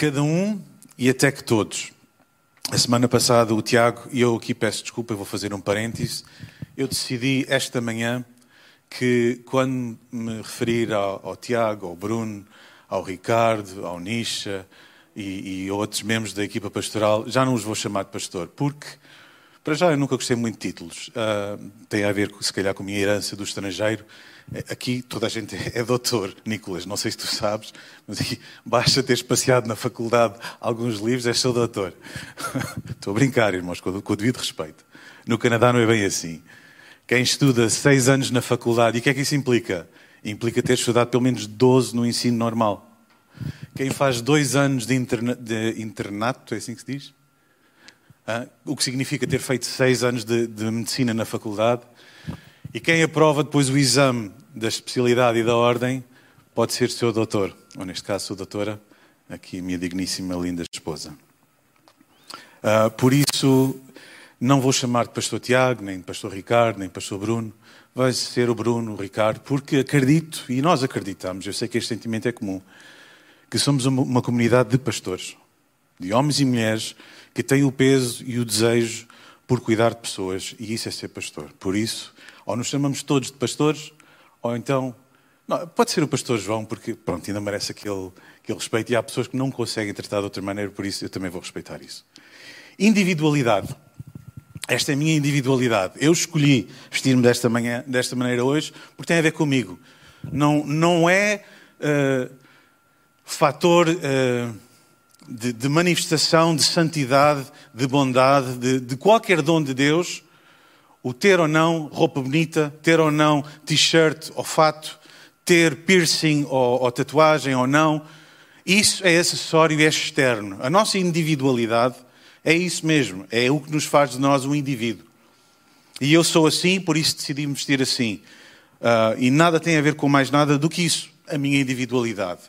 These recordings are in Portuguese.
cada um e até que todos. A semana passada, o Tiago, e eu aqui peço desculpa, eu vou fazer um parêntese, eu decidi esta manhã que quando me referir ao, ao Tiago, ao Bruno, ao Ricardo, ao Nisha e, e outros membros da equipa pastoral, já não os vou chamar de pastor, porque, para já, eu nunca gostei muito de títulos. Uh, tem a ver, se calhar, com a minha herança do estrangeiro. Aqui toda a gente é doutor, Nicolas, não sei se tu sabes, mas aqui basta ter espaciado na faculdade alguns livros, és seu doutor. Estou a brincar, irmãos, com o devido respeito. No Canadá não é bem assim. Quem estuda seis anos na faculdade, e o que é que isso implica? Implica ter estudado pelo menos 12 no ensino normal. Quem faz dois anos de, interna de internato, é assim que se diz? Ah, o que significa ter feito seis anos de, de medicina na faculdade. E quem aprova depois o exame da especialidade e da ordem pode ser seu doutor, ou neste caso, sua doutora, aqui a minha digníssima, linda esposa. Uh, por isso, não vou chamar de pastor Tiago, nem de pastor Ricardo, nem de pastor Bruno. Vai ser o Bruno, o Ricardo, porque acredito, e nós acreditamos, eu sei que este sentimento é comum, que somos uma comunidade de pastores, de homens e mulheres que têm o peso e o desejo por cuidar de pessoas, e isso é ser pastor. Por isso, ou nos chamamos todos de pastores, ou então. Não, pode ser o pastor João, porque pronto, ainda merece aquele, aquele respeito. E há pessoas que não conseguem tratar de outra maneira, por isso eu também vou respeitar isso. Individualidade. Esta é a minha individualidade. Eu escolhi vestir-me desta, manhã, desta maneira hoje porque tem a ver comigo. Não, não é uh, fator uh, de, de, manifestação de santidade, de bondade, de, de qualquer dom de Deus o ter ou não roupa bonita, ter ou não t-shirt ou fato, ter piercing ou, ou, tatuagem ou não, isso é acessório é externo. A nossa individualidade é isso mesmo, é o que nos faz de nós um indivíduo. E eu sou assim, por isso decidi vestir assim. Uh, e nada tem a ver com mais nada do que isso, a minha individualidade.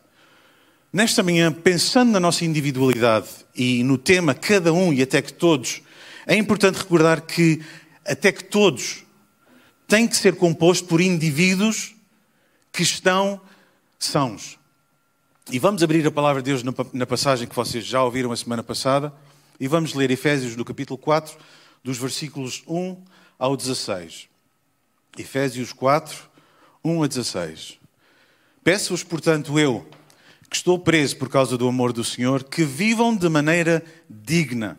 Nesta manhã, pensando na nossa individualidade e no tema cada um e até que todos, é importante recordar que até que todos têm que ser compostos por indivíduos que estão sãos. E vamos abrir a palavra de Deus na passagem que vocês já ouviram a semana passada e vamos ler Efésios no capítulo 4, dos versículos 1 ao 16. Efésios 4, 1 a 16. Peço-vos, portanto, eu, que estou preso por causa do amor do Senhor, que vivam de maneira digna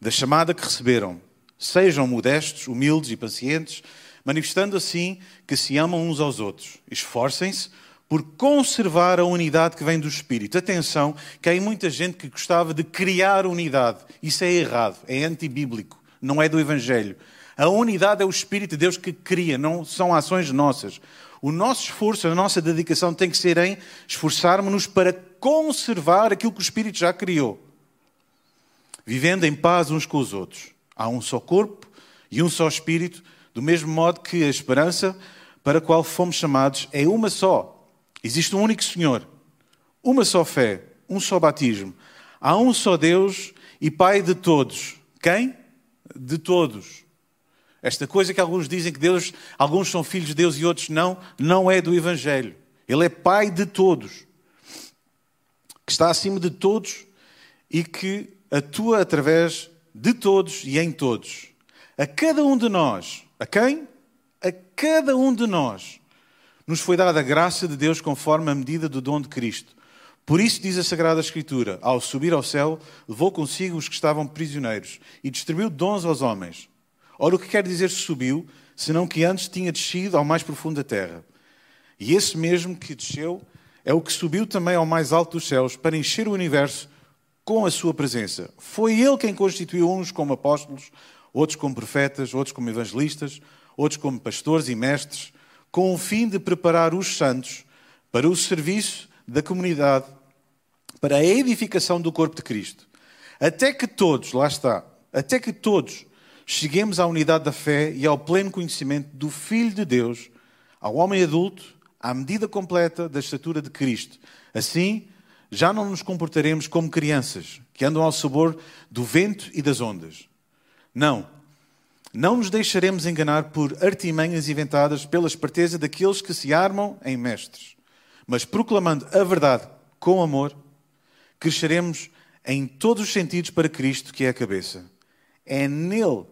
da chamada que receberam Sejam modestos, humildes e pacientes, manifestando assim que se amam uns aos outros. Esforcem-se por conservar a unidade que vem do Espírito. Atenção, que há muita gente que gostava de criar unidade. Isso é errado, é antibíblico, não é do Evangelho. A unidade é o Espírito de Deus que cria, não são ações nossas. O nosso esforço, a nossa dedicação tem que ser em esforçarmos-nos para conservar aquilo que o Espírito já criou, vivendo em paz uns com os outros. Há um só corpo e um só espírito, do mesmo modo que a esperança para a qual fomos chamados é uma só. Existe um único Senhor, uma só fé, um só batismo. Há um só Deus e Pai de todos. Quem? De todos. Esta coisa que alguns dizem que Deus, alguns são filhos de Deus e outros não, não é do Evangelho. Ele é Pai de todos, que está acima de todos e que atua através de todos e em todos. A cada um de nós, a quem? A cada um de nós, nos foi dada a graça de Deus conforme a medida do dom de Cristo. Por isso diz a Sagrada Escritura: ao subir ao céu, levou consigo os que estavam prisioneiros e distribuiu dons aos homens. Ora, o que quer dizer subiu, senão que antes tinha descido ao mais profundo da terra? E esse mesmo que desceu é o que subiu também ao mais alto dos céus para encher o universo com a sua presença. Foi ele quem constituiu uns como apóstolos, outros como profetas, outros como evangelistas, outros como pastores e mestres, com o fim de preparar os santos para o serviço da comunidade, para a edificação do corpo de Cristo. Até que todos, lá está, até que todos cheguemos à unidade da fé e ao pleno conhecimento do Filho de Deus, ao homem adulto, à medida completa da estatura de Cristo. Assim, já não nos comportaremos como crianças que andam ao sabor do vento e das ondas. Não. Não nos deixaremos enganar por artimanhas inventadas pela esperteza daqueles que se armam em mestres, mas proclamando a verdade com amor, cresceremos em todos os sentidos para Cristo, que é a cabeça. É nele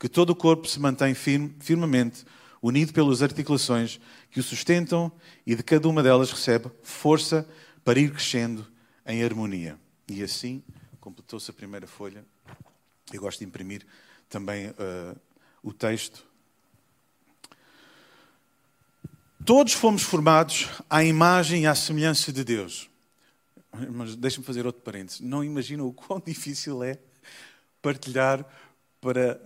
que todo o corpo se mantém firme, firmemente unido pelas articulações que o sustentam e de cada uma delas recebe força para ir crescendo em harmonia. E assim completou-se a primeira folha. Eu gosto de imprimir também uh, o texto. Todos fomos formados à imagem e à semelhança de Deus. Mas deixa-me fazer outro parênteses. Não imaginam o quão difícil é partilhar para,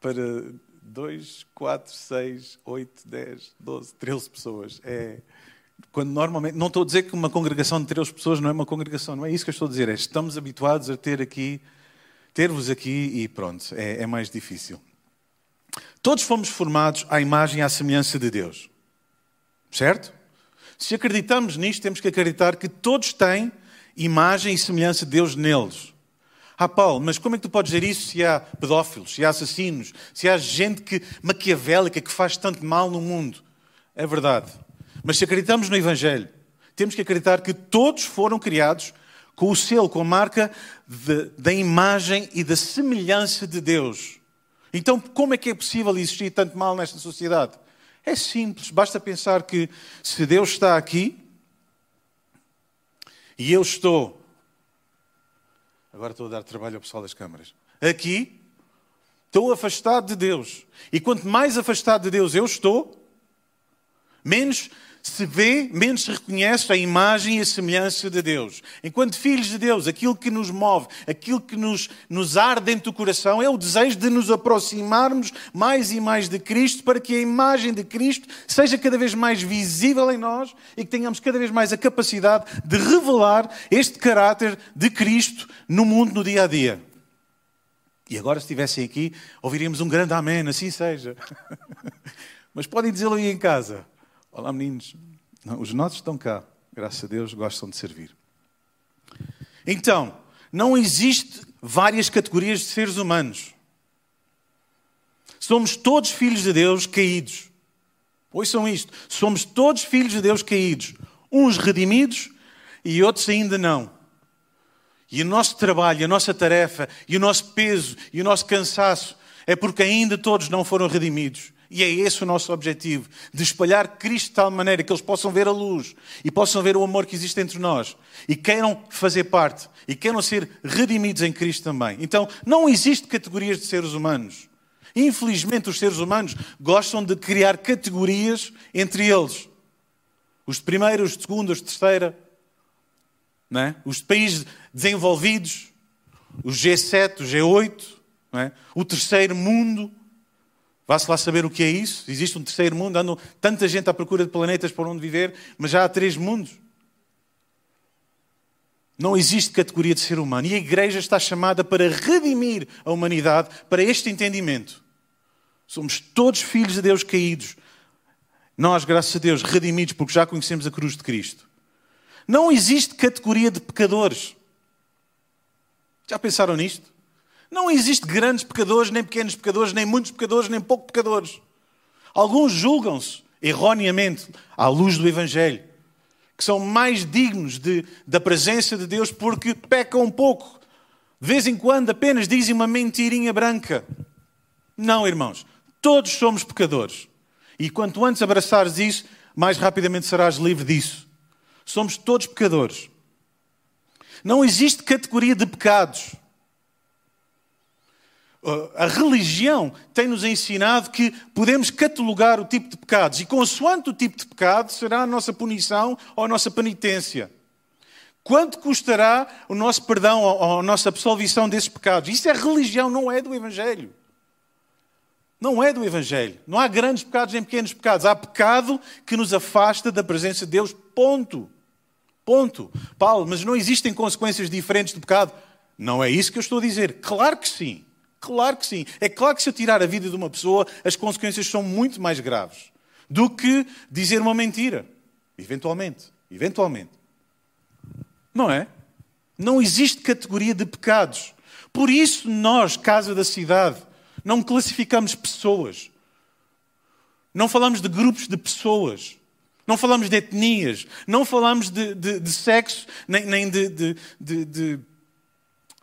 para 2, 4, 6, 8, 10, 12, 13 pessoas. É, quando normalmente, não estou a dizer que uma congregação de 13 pessoas não é uma congregação, não é isso que eu estou a dizer. É, estamos habituados a ter aqui, ter-vos aqui e pronto, é, é mais difícil. Todos fomos formados à imagem e à semelhança de Deus. Certo? Se acreditamos nisto, temos que acreditar que todos têm imagem e semelhança de Deus neles. Ah, Paulo, mas como é que tu podes dizer isso se há pedófilos, se há assassinos, se há gente que, maquiavélica que faz tanto mal no mundo? É verdade. Mas se acreditamos no Evangelho, temos que acreditar que todos foram criados com o selo, com a marca de, da imagem e da semelhança de Deus. Então, como é que é possível existir tanto mal nesta sociedade? É simples, basta pensar que se Deus está aqui e eu estou Agora estou a dar trabalho ao pessoal das câmaras. Aqui, estou afastado de Deus. E quanto mais afastado de Deus eu estou, menos se vê, menos se reconhece a imagem e a semelhança de Deus. Enquanto filhos de Deus, aquilo que nos move, aquilo que nos, nos arde dentro do coração é o desejo de nos aproximarmos mais e mais de Cristo para que a imagem de Cristo seja cada vez mais visível em nós e que tenhamos cada vez mais a capacidade de revelar este caráter de Cristo no mundo, no dia a dia. E agora, se estivessem aqui, ouviríamos um grande amém, assim seja. Mas podem dizê-lo aí em casa. Olá, meninos. Não, os nossos estão cá. Graças a Deus, gostam de servir. Então, não existe várias categorias de seres humanos. Somos todos filhos de Deus caídos. Ouçam isto. Somos todos filhos de Deus caídos. Uns redimidos e outros ainda não. E o nosso trabalho, a nossa tarefa, e o nosso peso, e o nosso cansaço é porque ainda todos não foram redimidos. E é esse o nosso objetivo, de espalhar Cristo de tal maneira que eles possam ver a luz e possam ver o amor que existe entre nós e queiram fazer parte e queiram ser redimidos em Cristo também. Então, não existe categorias de seres humanos. Infelizmente, os seres humanos gostam de criar categorias entre eles. Os de primeira, os de segunda, os de terceira, é? os de países desenvolvidos, os G7, o G8, é? o terceiro mundo. Vá-se lá saber o que é isso. Existe um terceiro mundo, andam tanta gente à procura de planetas para onde viver, mas já há três mundos. Não existe categoria de ser humano. E a igreja está chamada para redimir a humanidade para este entendimento. Somos todos filhos de Deus caídos. Nós, graças a Deus, redimidos porque já conhecemos a cruz de Cristo. Não existe categoria de pecadores. Já pensaram nisto? Não existe grandes pecadores, nem pequenos pecadores, nem muitos pecadores, nem poucos pecadores. Alguns julgam-se erroneamente à luz do Evangelho, que são mais dignos de, da presença de Deus porque pecam um pouco. De vez em quando apenas dizem uma mentirinha branca. Não, irmãos, todos somos pecadores. E quanto antes abraçares isso, mais rapidamente serás livre disso. Somos todos pecadores. Não existe categoria de pecados a religião tem-nos ensinado que podemos catalogar o tipo de pecados e, consoante o tipo de pecado, será a nossa punição ou a nossa penitência. Quanto custará o nosso perdão ou a nossa absolvição desses pecados? Isso é religião, não é do Evangelho. Não é do Evangelho. Não há grandes pecados nem pequenos pecados. Há pecado que nos afasta da presença de Deus. Ponto. Ponto. Paulo, mas não existem consequências diferentes do pecado? Não é isso que eu estou a dizer. Claro que sim. Claro que sim. É claro que se eu tirar a vida de uma pessoa, as consequências são muito mais graves do que dizer uma mentira. Eventualmente. Eventualmente. Não é? Não existe categoria de pecados. Por isso, nós, Casa da Cidade, não classificamos pessoas. Não falamos de grupos de pessoas. Não falamos de etnias, não falamos de, de, de sexo, nem, nem de, de.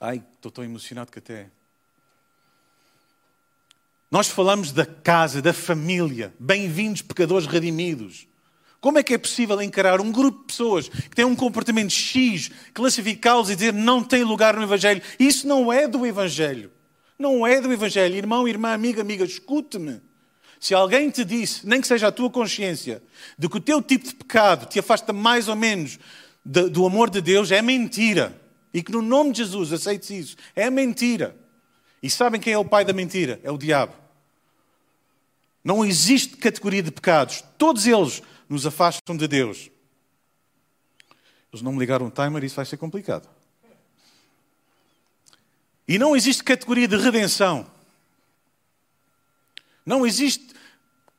Ai, estou tão emocionado que até. Nós falamos da casa, da família. Bem-vindos, pecadores redimidos. Como é que é possível encarar um grupo de pessoas que têm um comportamento X, classificá-los e dizer não tem lugar no Evangelho? Isso não é do Evangelho. Não é do Evangelho. Irmão, irmã, amiga, amiga, escute-me. Se alguém te disse, nem que seja a tua consciência, de que o teu tipo de pecado te afasta mais ou menos do amor de Deus, é mentira. E que no nome de Jesus aceites isso. É mentira. E sabem quem é o pai da mentira? É o diabo. Não existe categoria de pecados. Todos eles nos afastam de Deus. Eles não me ligaram o timer, isso vai ser complicado. E não existe categoria de redenção. Não existe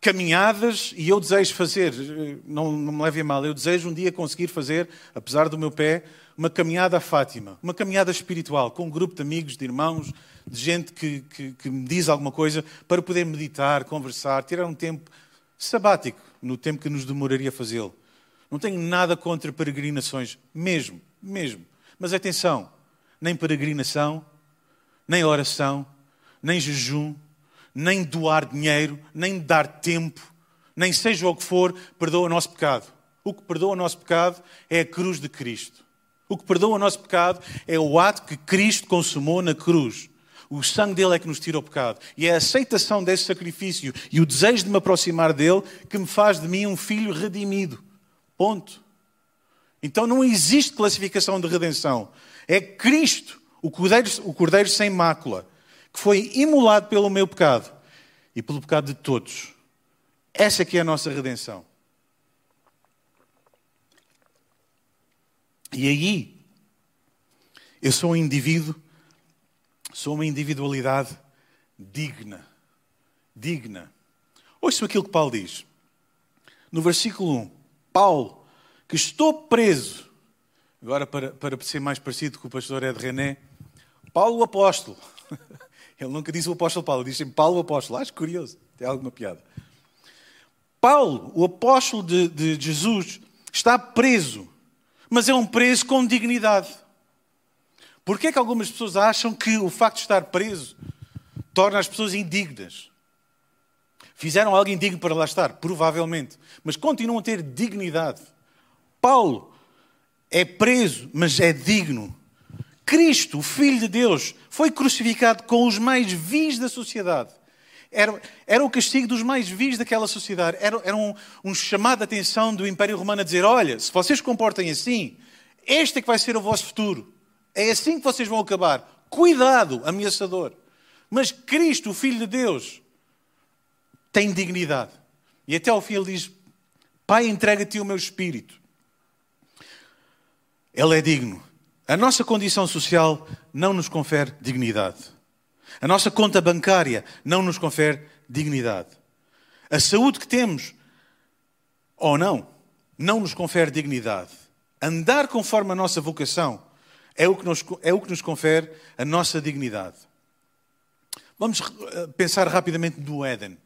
caminhadas e eu desejo fazer, não, não me leve a mal, eu desejo um dia conseguir fazer, apesar do meu pé, uma caminhada a Fátima, uma caminhada espiritual, com um grupo de amigos, de irmãos, de gente que, que, que me diz alguma coisa, para poder meditar, conversar, tirar um tempo sabático, no tempo que nos demoraria fazê-lo. Não tenho nada contra peregrinações, mesmo, mesmo. Mas atenção, nem peregrinação, nem oração, nem jejum, nem doar dinheiro, nem dar tempo, nem seja o que for, perdoa o nosso pecado. O que perdoa o nosso pecado é a cruz de Cristo. O que perdoa o nosso pecado é o ato que Cristo consumou na cruz. O sangue dele é que nos tira o pecado. E é a aceitação desse sacrifício e o desejo de me aproximar dele que me faz de mim um filho redimido. Ponto. Então não existe classificação de redenção. É Cristo o cordeiro, o cordeiro sem mácula, que foi imolado pelo meu pecado e pelo pecado de todos. Essa que é a nossa redenção. E aí, eu sou um indivíduo, sou uma individualidade digna. Digna. Ouça aquilo que Paulo diz. No versículo 1, Paulo, que estou preso, agora para, para ser mais parecido com o pastor Ed René, Paulo o apóstolo. Ele nunca disse o apóstolo Paulo, diz sempre Paulo o apóstolo. Acho curioso, tem alguma piada. Paulo, o apóstolo de, de Jesus, está preso, mas é um preso com dignidade. Por que é que algumas pessoas acham que o facto de estar preso torna as pessoas indignas? Fizeram algo indigno para lá estar? Provavelmente. Mas continuam a ter dignidade. Paulo é preso, mas é digno. Cristo, o Filho de Deus, foi crucificado com os mais vis da sociedade. Era, era o castigo dos mais vis daquela sociedade. Era, era um, um chamado de atenção do Império Romano a dizer: olha, se vocês comportem assim, este é que vai ser o vosso futuro. É assim que vocês vão acabar. Cuidado, ameaçador. Mas Cristo, o Filho de Deus, tem dignidade. E até ao fim ele diz: Pai, entrega-te o meu espírito. Ele é digno. A nossa condição social não nos confere dignidade. A nossa conta bancária não nos confere dignidade. A saúde que temos, ou não, não nos confere dignidade. Andar conforme a nossa vocação é o que nos, é o que nos confere a nossa dignidade. Vamos eh, pensar rapidamente no Éden.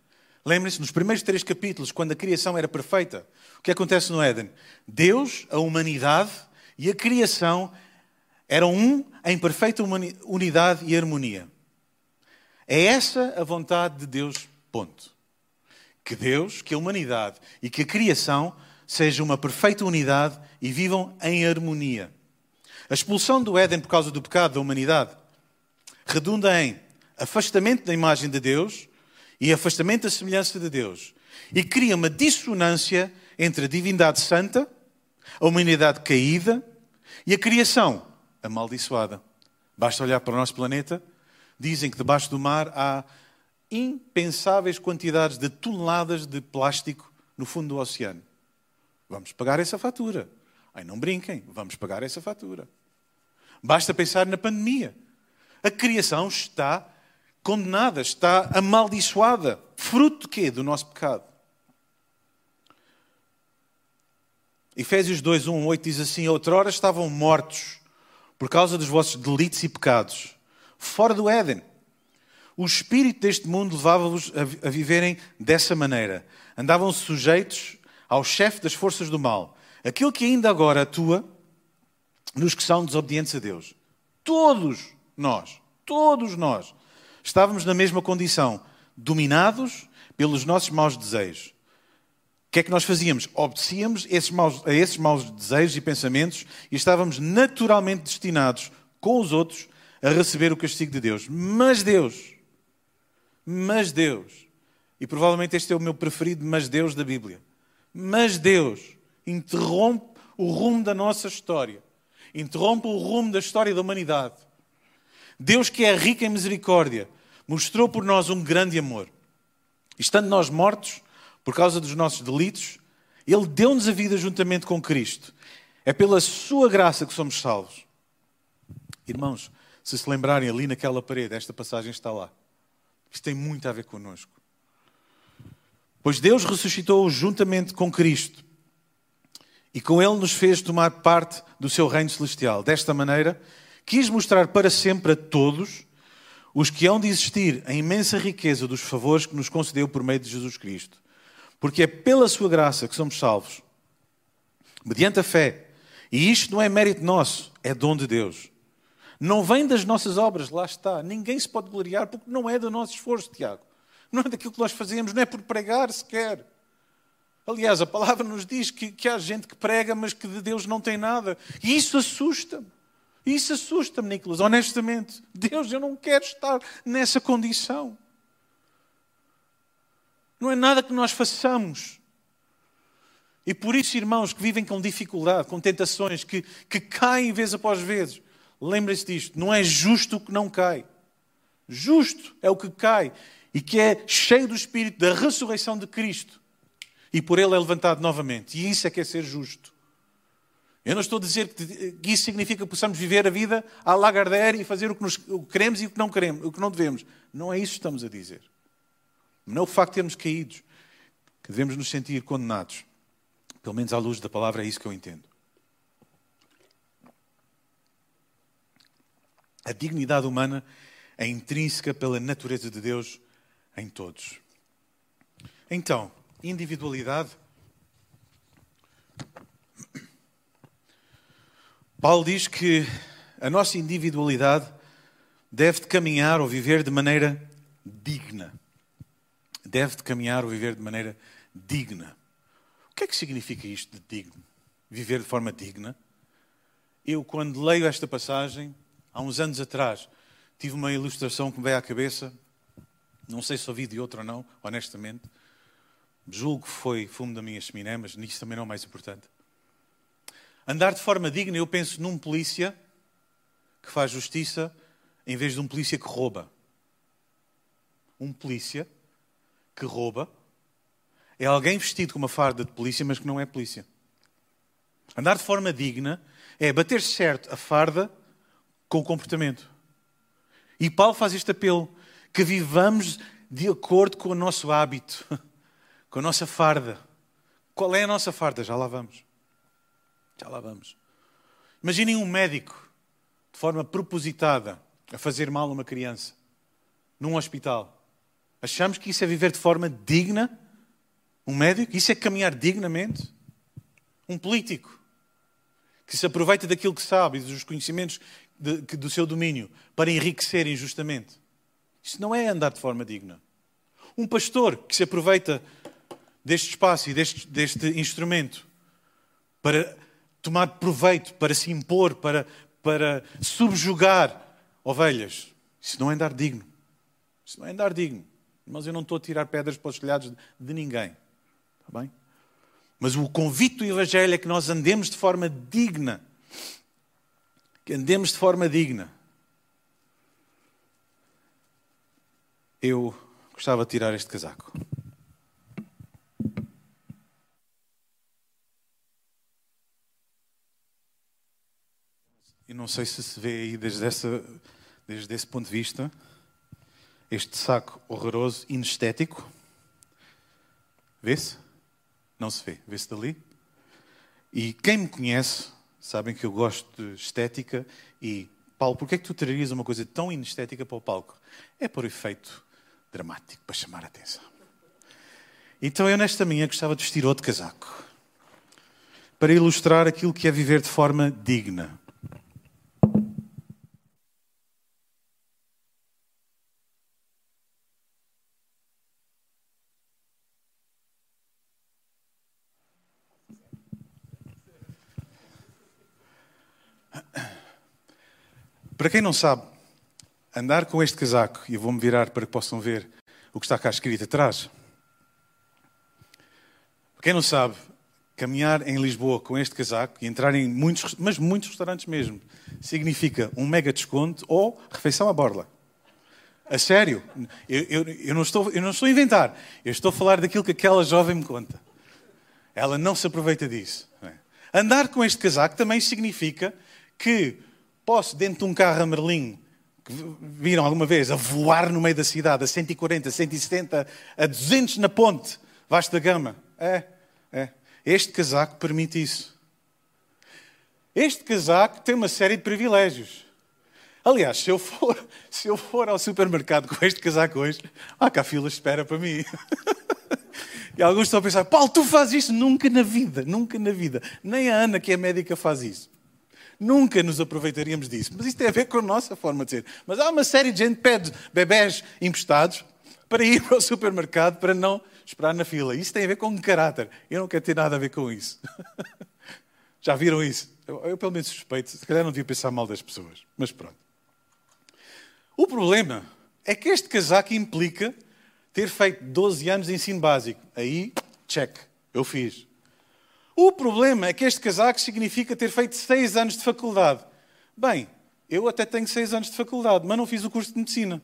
Lembrem-se, nos primeiros três capítulos, quando a criação era perfeita, o que acontece no Éden? Deus, a humanidade e a criação eram um em perfeita unidade e harmonia. É essa a vontade de Deus, ponto. Que Deus, que a humanidade e que a criação sejam uma perfeita unidade e vivam em harmonia. A expulsão do Éden por causa do pecado da humanidade redunda em afastamento da imagem de Deus e afastamento da semelhança de Deus. E cria uma dissonância entre a divindade santa, a humanidade caída e a criação amaldiçoada. Basta olhar para o nosso planeta, dizem que debaixo do mar há impensáveis quantidades de toneladas de plástico no fundo do oceano. Vamos pagar essa fatura. Ai, não brinquem, vamos pagar essa fatura. Basta pensar na pandemia. A criação está condenada, está amaldiçoada. Fruto de quê? Do nosso pecado. Efésios 2, 1, 8 diz assim: Outrora estavam mortos por causa dos vossos delitos e pecados, fora do Éden. O espírito deste mundo levava-vos a viverem dessa maneira. Andavam sujeitos ao chefe das forças do mal, aquele que ainda agora atua nos que são desobedientes a Deus. Todos nós, todos nós, estávamos na mesma condição, dominados pelos nossos maus desejos. O que é que nós fazíamos? Obedecíamos esses maus, a esses maus desejos e pensamentos e estávamos naturalmente destinados, com os outros, a receber o castigo de Deus. Mas Deus, mas Deus, e provavelmente este é o meu preferido, mas Deus da Bíblia. Mas Deus interrompe o rumo da nossa história, interrompe o rumo da história da humanidade. Deus, que é rico em misericórdia, mostrou por nós um grande amor. Estando nós mortos por causa dos nossos delitos, Ele deu-nos a vida juntamente com Cristo. É pela Sua graça que somos salvos. Irmãos, se se lembrarem ali naquela parede, esta passagem está lá. Isto tem muito a ver connosco. Pois Deus ressuscitou juntamente com Cristo e com Ele nos fez tomar parte do seu reino celestial. Desta maneira, quis mostrar para sempre a todos os que hão de existir a imensa riqueza dos favores que nos concedeu por meio de Jesus Cristo. Porque é pela sua graça que somos salvos, mediante a fé. E isto não é mérito nosso, é dom de Deus. Não vem das nossas obras, lá está. Ninguém se pode gloriar porque não é do nosso esforço, Tiago. Não é daquilo que nós fazemos, não é por pregar sequer. Aliás, a palavra nos diz que, que há gente que prega, mas que de Deus não tem nada. E isso assusta-me. Isso assusta-me, Nicolas, honestamente. Deus, eu não quero estar nessa condição. Não é nada que nós façamos. E por isso, irmãos que vivem com dificuldade, com tentações, que, que caem vez após vez, lembrem-se disto: não é justo o que não cai. Justo é o que cai e que é cheio do espírito da ressurreição de Cristo e por ele é levantado novamente. E isso é que é ser justo. Eu não estou a dizer que isso significa que possamos viver a vida à Lagardère e fazer o que, nos, o que queremos e o que não queremos, o que não devemos. Não é isso que estamos a dizer. Não é o facto de termos caído que devemos nos sentir condenados. Pelo menos à luz da palavra é isso que eu entendo. A dignidade humana é intrínseca pela natureza de Deus em todos. Então, individualidade. Paulo diz que a nossa individualidade deve de caminhar ou viver de maneira digna. Deve de caminhar ou viver de maneira digna. O que é que significa isto de digno? Viver de forma digna? Eu, quando leio esta passagem, há uns anos atrás, tive uma ilustração que me veio à cabeça não sei se ouvi de outro ou não, honestamente. Julgo que foi fumo da minha chaminé, mas nisso também não é o mais importante. Andar de forma digna, eu penso num polícia que faz justiça em vez de um polícia que rouba. Um polícia que rouba é alguém vestido com uma farda de polícia, mas que não é polícia. Andar de forma digna é bater certo a farda com o comportamento. E Paulo faz este apelo que vivamos de acordo com o nosso hábito, com a nossa farda. Qual é a nossa farda? Já lá vamos. Já lá vamos. Imaginem um médico, de forma propositada, a fazer mal a uma criança, num hospital. Achamos que isso é viver de forma digna? Um médico? Isso é caminhar dignamente? Um político que se aproveita daquilo que sabe e dos conhecimentos de, do seu domínio para enriquecer injustamente. Isso não é andar de forma digna. Um pastor que se aproveita deste espaço e deste, deste instrumento para tomar proveito, para se impor, para, para subjugar ovelhas. Isso não é andar digno. Isso não é andar digno. Mas eu não estou a tirar pedras para os telhados de ninguém. Está bem? Mas o convite do Evangelho é que nós andemos de forma digna. Que andemos de forma digna. eu gostava de tirar este casaco. E não sei se se vê aí desde, essa, desde esse ponto de vista este saco horroroso, inestético. Vê-se? Não se vê. Vê-se dali? E quem me conhece sabem que eu gosto de estética e Paulo, porquê é que tu trarias uma coisa tão inestética para o palco? É por efeito dramático, para chamar a atenção. Então eu nesta manhã gostava de vestir outro casaco para ilustrar aquilo que é viver de forma digna. Para quem não sabe, andar com este casaco, e eu vou-me virar para que possam ver o que está cá escrito atrás. Para quem não sabe, caminhar em Lisboa com este casaco e entrar em muitos, mas muitos restaurantes mesmo, significa um mega desconto ou refeição à borla. A sério, eu, eu, eu, não estou, eu não estou a inventar, eu estou a falar daquilo que aquela jovem me conta. Ela não se aproveita disso. É? Andar com este casaco também significa que posso, dentro de um carro amarelinho, que viram alguma vez, a voar no meio da cidade a 140, 170, a 200 na ponte, vasta gama. É, é. Este casaco permite isso. Este casaco tem uma série de privilégios. Aliás, se eu for, se eu for ao supermercado com este casaco hoje, há cá fila espera para mim. E alguns estão a pensar, Paulo, tu fazes isso? Nunca na vida, nunca na vida. Nem a Ana, que é médica, faz isso. Nunca nos aproveitaríamos disso. Mas isso tem a ver com a nossa forma de ser. Mas há uma série de gente que pede bebés emprestados para ir para o supermercado para não esperar na fila. Isso tem a ver com caráter. Eu não quero ter nada a ver com isso. Já viram isso? Eu, eu, pelo menos suspeito. Se calhar não devia pensar mal das pessoas. Mas pronto. O problema é que este casaco implica ter feito 12 anos de ensino básico. Aí, check. Eu fiz. O problema é que este casaco significa ter feito seis anos de faculdade. Bem, eu até tenho seis anos de faculdade, mas não fiz o curso de medicina.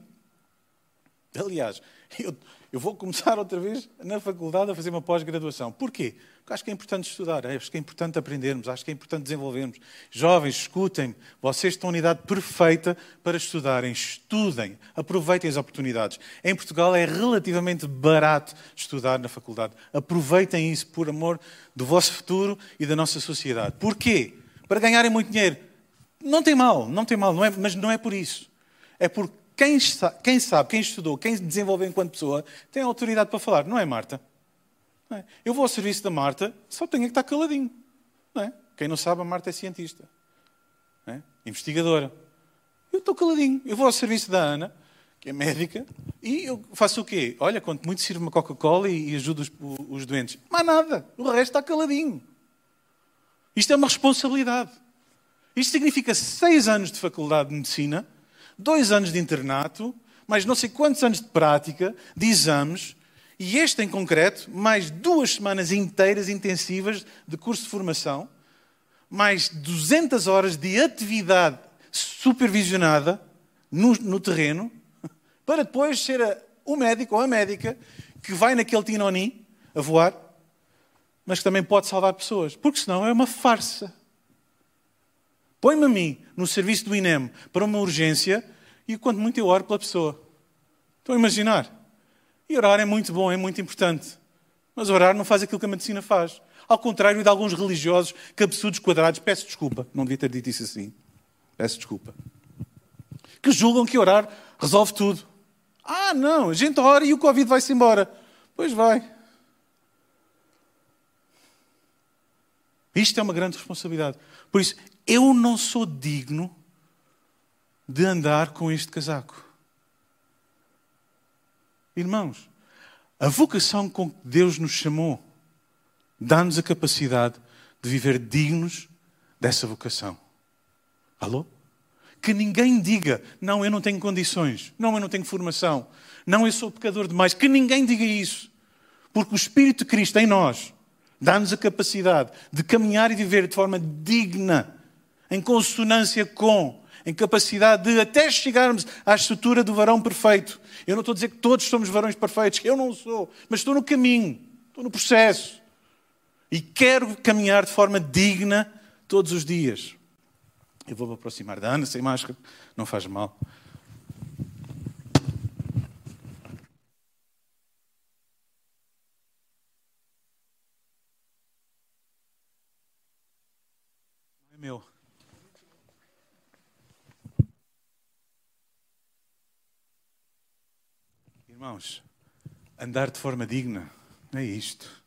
Aliás, eu, eu vou começar outra vez na faculdade a fazer uma pós-graduação. Porquê? Porque acho que é importante estudar, acho que é importante aprendermos, acho que é importante desenvolvermos. Jovens, escutem-me, vocês estão em idade perfeita para estudarem. Estudem, aproveitem as oportunidades. Em Portugal é relativamente barato estudar na faculdade. Aproveitem isso por amor do vosso futuro e da nossa sociedade. Porquê? Para ganharem muito dinheiro. Não tem mal, não tem mal, não é, mas não é por isso. É porque quem, quem sabe, quem estudou, quem desenvolveu enquanto pessoa, tem autoridade para falar, não é Marta? Não é? Eu vou ao serviço da Marta, só tenho que estar caladinho. Não é? Quem não sabe, a Marta é cientista, é? investigadora. Eu estou caladinho. Eu vou ao serviço da Ana, que é médica, e eu faço o quê? Olha, quanto muito sirvo uma Coca-Cola e, e ajudo os, os doentes. Mais nada. O resto está caladinho. Isto é uma responsabilidade. Isto significa seis anos de faculdade de medicina dois anos de internato, mais não sei quantos anos de prática, de exames, e este em concreto, mais duas semanas inteiras intensivas de curso de formação, mais 200 horas de atividade supervisionada no, no terreno, para depois ser a, o médico ou a médica que vai naquele tinoni a voar, mas que também pode salvar pessoas, porque senão é uma farsa. Põe-me a mim no serviço do INEM para uma urgência e quanto muito eu oro pela pessoa. Estão a imaginar? E orar é muito bom, é muito importante. Mas orar não faz aquilo que a medicina faz. Ao contrário de alguns religiosos cabeçudos quadrados, peço desculpa, não devia ter dito isso assim. Peço desculpa. Que julgam que orar resolve tudo. Ah, não, a gente ora e o Covid vai-se embora. Pois vai. Isto é uma grande responsabilidade. Por isso, eu não sou digno de andar com este casaco. Irmãos, a vocação com que Deus nos chamou dá-nos a capacidade de viver dignos dessa vocação. Alô? Que ninguém diga, não, eu não tenho condições, não, eu não tenho formação, não, eu sou pecador demais. Que ninguém diga isso. Porque o Espírito de Cristo em nós dá-nos a capacidade de caminhar e viver de forma digna em consonância com, em capacidade de até chegarmos à estrutura do varão perfeito. Eu não estou a dizer que todos somos varões perfeitos, eu não sou, mas estou no caminho, estou no processo. E quero caminhar de forma digna todos os dias. Eu vou me aproximar da Ana sem máscara, não faz mal. É meu. Irmãos, andar de forma digna É isto.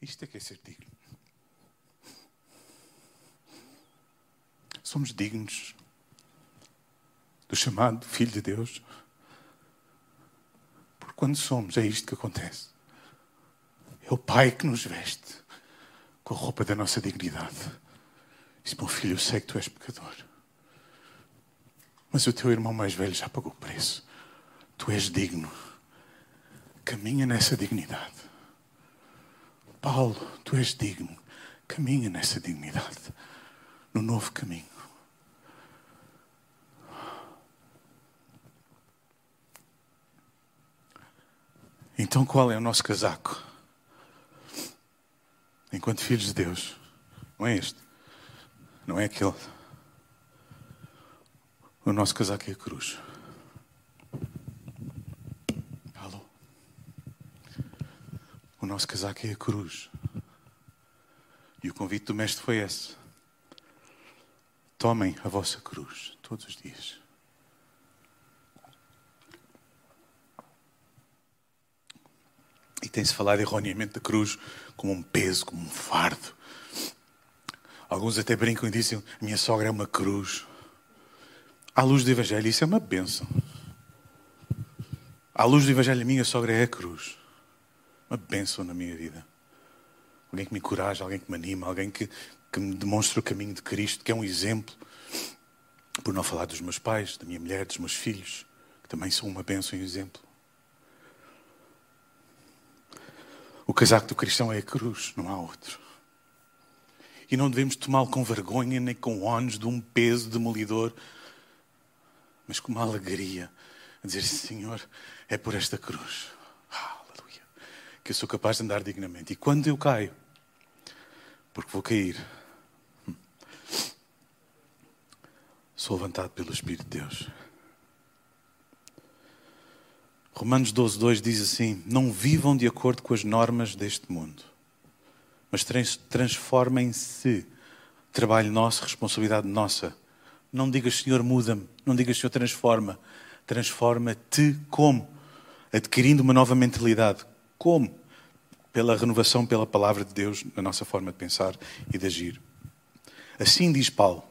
Isto é que é ser digno. Somos dignos do chamado Filho de Deus. Porque quando somos, é isto que acontece. É o Pai que nos veste com a roupa da nossa dignidade. Diz: Meu filho, eu sei que tu és pecador. Mas o teu irmão mais velho já pagou o preço. Tu és digno. Caminha nessa dignidade. Paulo, tu és digno. Caminha nessa dignidade. No novo caminho. Então qual é o nosso casaco? Enquanto filhos de Deus. Não é este. Não é aquele. O nosso casaco é a cruz. Alô? O nosso casaco é a cruz. E o convite do Mestre foi esse. Tomem a vossa cruz todos os dias. E tem-se falado erroneamente da cruz como um peso, como um fardo. Alguns até brincam e dizem: minha sogra é uma cruz. À luz do Evangelho, isso é uma bênção. À luz do Evangelho, a minha sogra é a cruz. Uma bênção na minha vida. Alguém que me encoraja, alguém que me anima, alguém que, que me demonstra o caminho de Cristo, que é um exemplo. Por não falar dos meus pais, da minha mulher, dos meus filhos, que também são uma bênção e um exemplo. O casaco do cristão é a cruz, não há outro. E não devemos tomá-lo com vergonha nem com ónus de um peso demolidor, mas com uma alegria, a dizer: Senhor, é por esta cruz, aleluia, que eu sou capaz de andar dignamente. E quando eu caio, porque vou cair, hum, sou levantado pelo Espírito de Deus. Romanos 12, 2 diz assim: Não vivam de acordo com as normas deste mundo, mas transformem-se. Trabalho nosso, responsabilidade nossa. Não digas, Senhor, muda-me. Não digas, Senhor, transforma. Transforma-te como? Adquirindo uma nova mentalidade. Como? Pela renovação, pela palavra de Deus na nossa forma de pensar e de agir. Assim diz Paulo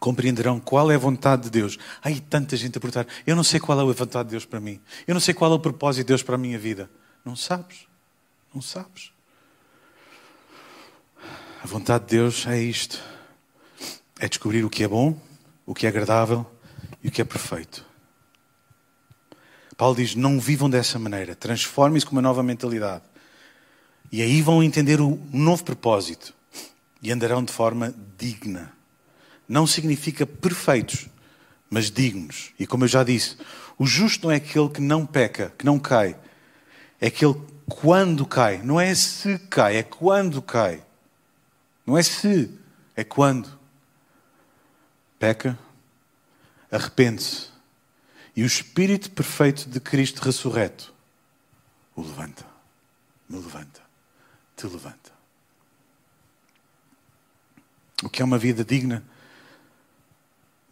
compreenderão qual é a vontade de Deus. Aí tanta gente a perguntar: eu não sei qual é a vontade de Deus para mim. Eu não sei qual é o propósito de Deus para a minha vida. Não sabes. Não sabes. A vontade de Deus é isto: é descobrir o que é bom, o que é agradável e o que é perfeito. Paulo diz: não vivam dessa maneira, transformem-se com uma nova mentalidade. E aí vão entender o novo propósito e andarão de forma digna não significa perfeitos, mas dignos. E como eu já disse, o justo não é aquele que não peca, que não cai. É aquele quando cai. Não é se cai, é quando cai. Não é se, é quando. Peca, arrepende-se. E o Espírito perfeito de Cristo ressurreto o levanta, me levanta, te levanta. O que é uma vida digna?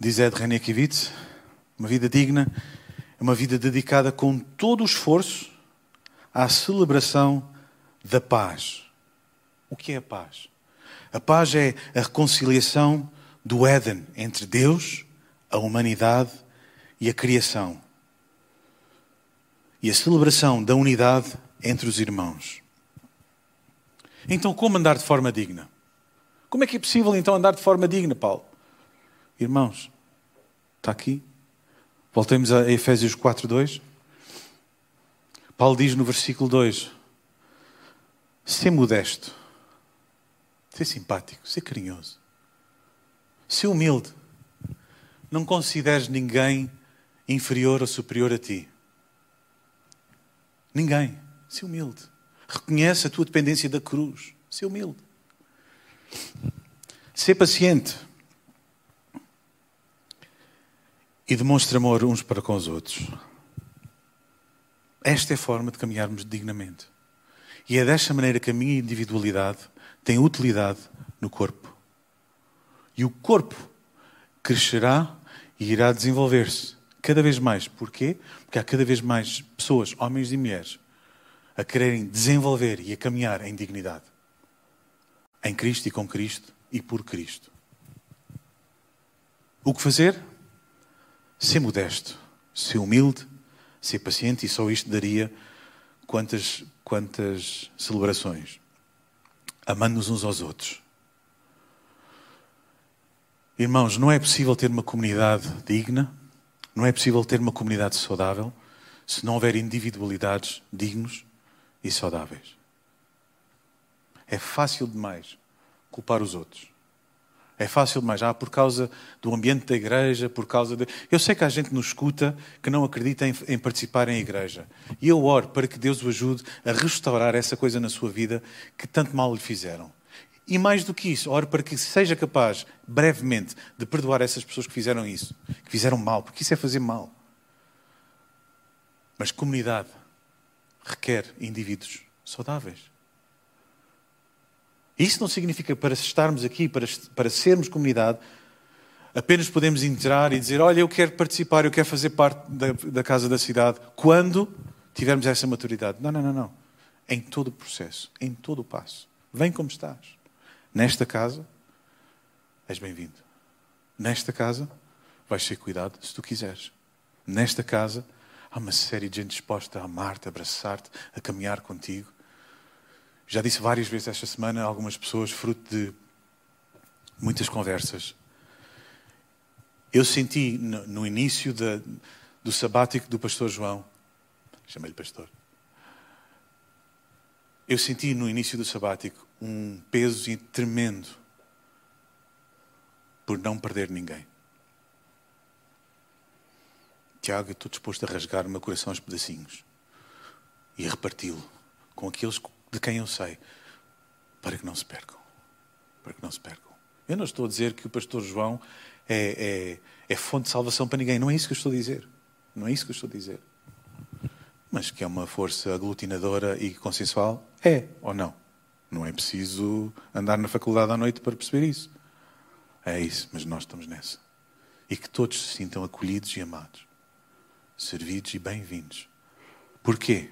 diz Ed Renekiewicz, uma vida digna é uma vida dedicada com todo o esforço à celebração da paz. O que é a paz? A paz é a reconciliação do Éden entre Deus, a humanidade e a criação. E a celebração da unidade entre os irmãos. Então, como andar de forma digna? Como é que é possível então andar de forma digna, Paulo? Irmãos, está aqui. Voltemos a Efésios 4, 2. Paulo diz no versículo 2: Ser modesto, ser simpático, ser carinhoso, ser humilde. Não consideres ninguém inferior ou superior a ti. Ninguém. Ser humilde. Reconhece a tua dependência da cruz. Ser humilde. Ser paciente. e demonstre amor uns para com os outros. Esta é a forma de caminharmos dignamente. E é desta maneira que a minha individualidade tem utilidade no corpo. E o corpo crescerá e irá desenvolver-se Cada vez mais. Porquê? Porque há cada vez mais pessoas, homens e mulheres, a quererem desenvolver e a caminhar em dignidade. Em Cristo e com Cristo e por Cristo. O que fazer? Ser modesto, ser humilde, ser paciente e só isto daria quantas, quantas celebrações. Amando-nos uns aos outros. Irmãos, não é possível ter uma comunidade digna, não é possível ter uma comunidade saudável se não houver individualidades dignos e saudáveis. É fácil demais culpar os outros. É fácil demais. Ah, por causa do ambiente da igreja, por causa de. Eu sei que há gente nos escuta que não acredita em, em, participar em igreja. E eu oro para que Deus o ajude a restaurar essa coisa na sua vida que tanto mal lhe fizeram. E mais do que isso, oro para que seja capaz, brevemente, de perdoar essas pessoas que fizeram isso, que fizeram mal, porque isso é fazer mal. Mas comunidade requer indivíduos saudáveis. Isso não significa para estarmos aqui, para, para sermos comunidade, apenas podemos entrar e dizer: Olha, eu quero participar, eu quero fazer parte da, da casa da cidade, quando tivermos essa maturidade. Não, não, não, não. Em todo o processo, em todo o passo. Vem como estás. Nesta casa, és bem-vindo. Nesta casa, vais ser cuidado se tu quiseres. Nesta casa, há uma série de gente disposta a amar-te, a abraçar-te, a caminhar contigo. Já disse várias vezes esta semana a algumas pessoas, fruto de muitas conversas. Eu senti no, início do sabático do pastor João, chamei-lhe pastor, eu senti no início do sabático um peso tremendo por não perder ninguém. Tiago, eu estou disposto a rasgar o meu coração aos pedacinhos e a reparti-lo com aqueles de quem eu sei, para que não se percam. Para que não se percam. Eu não estou a dizer que o pastor João é, é, é fonte de salvação para ninguém. Não é isso que eu estou a dizer. Não é isso que eu estou a dizer. Mas que é uma força aglutinadora e consensual? É ou não? Não é preciso andar na faculdade à noite para perceber isso. É isso, mas nós estamos nessa. E que todos se sintam acolhidos e amados, servidos e bem-vindos. Porquê?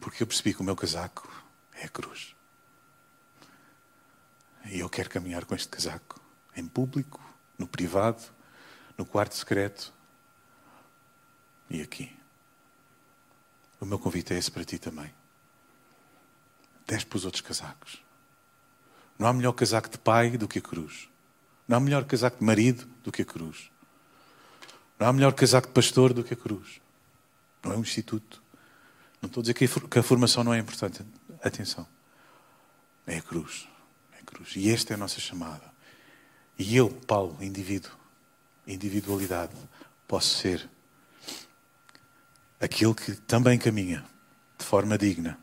Porque eu percebi que o meu casaco é a cruz. E eu quero caminhar com este casaco em público, no privado, no quarto secreto e aqui. O meu convite é esse para ti também desce para os outros casacos. Não há melhor casaco de pai do que a cruz. Não há melhor casaco de marido do que a cruz. Não há melhor casaco de pastor do que a cruz. Não é um instituto. Não estou a dizer que a formação não é importante. Atenção. É a cruz. É a cruz. E esta é a nossa chamada. E eu, Paulo, indivíduo, individualidade, posso ser aquele que também caminha de forma digna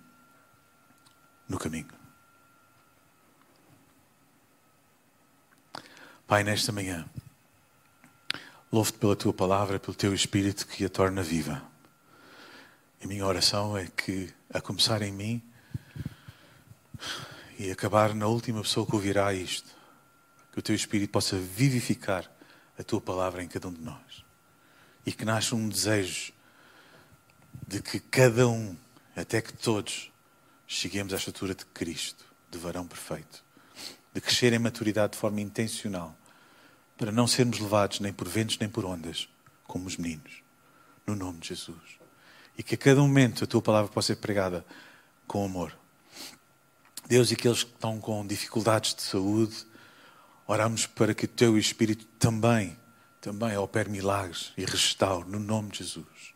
no caminho. Pai, nesta manhã, louvo-te pela tua palavra, pelo teu espírito que a torna viva. E minha oração é que, a começar em mim e acabar na última pessoa que ouvirá isto, que o teu espírito possa vivificar a tua palavra em cada um de nós. E que nasça um desejo de que cada um, até que todos, cheguemos à estatura de Cristo, de varão perfeito, de crescer em maturidade de forma intencional, para não sermos levados nem por ventos nem por ondas, como os meninos, no nome de Jesus. E que a cada momento a tua palavra possa ser pregada com amor. Deus, e aqueles que estão com dificuldades de saúde, oramos para que o teu Espírito também, também opere milagres e restaure, no nome de Jesus.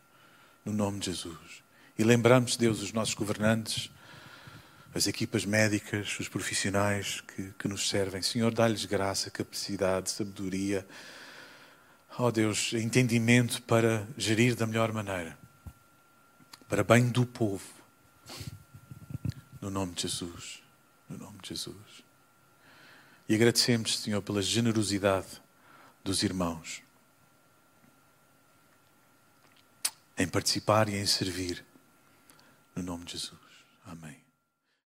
No nome de Jesus. E lembramos, Deus, os nossos governantes, as equipas médicas, os profissionais que, que nos servem. Senhor, dá-lhes graça, capacidade, sabedoria, ó oh Deus, entendimento para gerir da melhor maneira, para bem do povo. No nome de Jesus. No nome de Jesus. E agradecemos, Senhor, pela generosidade dos irmãos em participar e em servir. No nome de Jesus. Amém.